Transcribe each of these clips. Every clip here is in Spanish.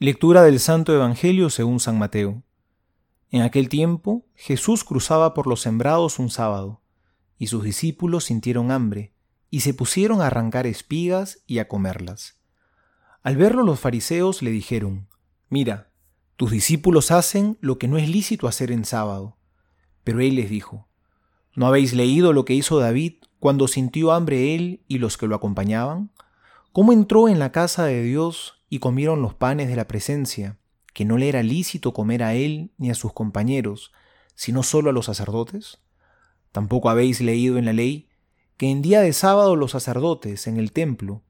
Lectura del Santo Evangelio según San Mateo. En aquel tiempo Jesús cruzaba por los sembrados un sábado, y sus discípulos sintieron hambre, y se pusieron a arrancar espigas y a comerlas. Al verlo los fariseos le dijeron, Mira, tus discípulos hacen lo que no es lícito hacer en sábado. Pero él les dijo, ¿No habéis leído lo que hizo David cuando sintió hambre él y los que lo acompañaban? ¿Cómo entró en la casa de Dios y comieron los panes de la presencia, que no le era lícito comer a él ni a sus compañeros, sino solo a los sacerdotes? Tampoco habéis leído en la ley que en día de sábado los sacerdotes en el templo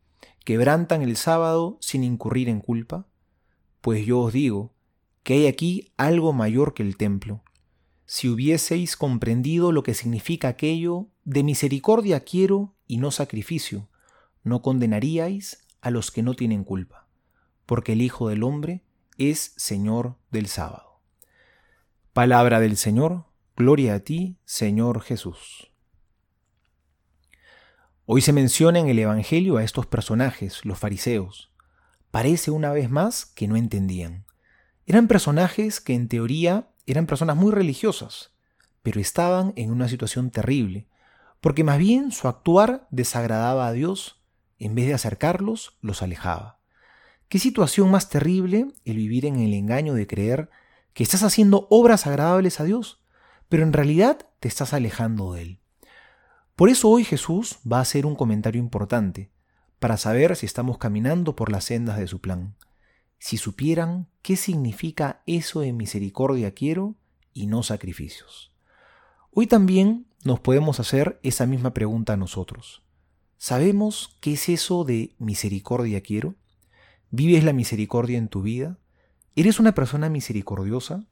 quebrantan el sábado sin incurrir en culpa? Pues yo os digo que hay aquí algo mayor que el templo. Si hubieseis comprendido lo que significa aquello, de misericordia quiero y no sacrificio, no condenaríais a los que no tienen culpa porque el Hijo del Hombre es Señor del sábado. Palabra del Señor, gloria a ti, Señor Jesús. Hoy se menciona en el Evangelio a estos personajes, los fariseos. Parece una vez más que no entendían. Eran personajes que en teoría eran personas muy religiosas, pero estaban en una situación terrible, porque más bien su actuar desagradaba a Dios, en vez de acercarlos, los alejaba. ¿Qué situación más terrible el vivir en el engaño de creer que estás haciendo obras agradables a Dios, pero en realidad te estás alejando de Él? Por eso hoy Jesús va a hacer un comentario importante, para saber si estamos caminando por las sendas de su plan. Si supieran qué significa eso de misericordia quiero y no sacrificios. Hoy también nos podemos hacer esa misma pregunta a nosotros. ¿Sabemos qué es eso de misericordia quiero? ¿Vives la misericordia en tu vida? ¿Eres una persona misericordiosa?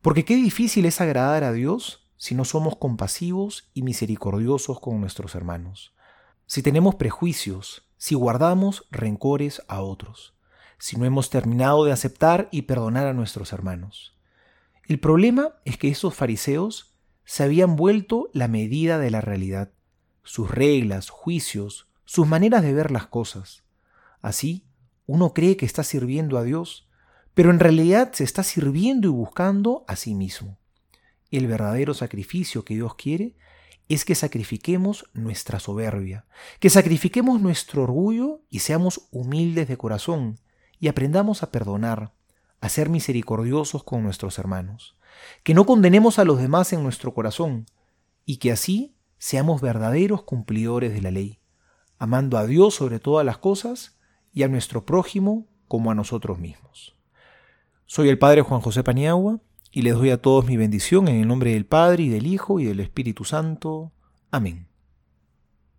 Porque qué difícil es agradar a Dios si no somos compasivos y misericordiosos con nuestros hermanos. Si tenemos prejuicios, si guardamos rencores a otros, si no hemos terminado de aceptar y perdonar a nuestros hermanos. El problema es que esos fariseos se habían vuelto la medida de la realidad, sus reglas, juicios, sus maneras de ver las cosas. Así, uno cree que está sirviendo a Dios, pero en realidad se está sirviendo y buscando a sí mismo. El verdadero sacrificio que Dios quiere es que sacrifiquemos nuestra soberbia, que sacrifiquemos nuestro orgullo y seamos humildes de corazón y aprendamos a perdonar, a ser misericordiosos con nuestros hermanos, que no condenemos a los demás en nuestro corazón y que así seamos verdaderos cumplidores de la ley, amando a Dios sobre todas las cosas y a nuestro prójimo como a nosotros mismos. Soy el Padre Juan José Paniagua y les doy a todos mi bendición en el nombre del Padre y del Hijo y del Espíritu Santo. Amén.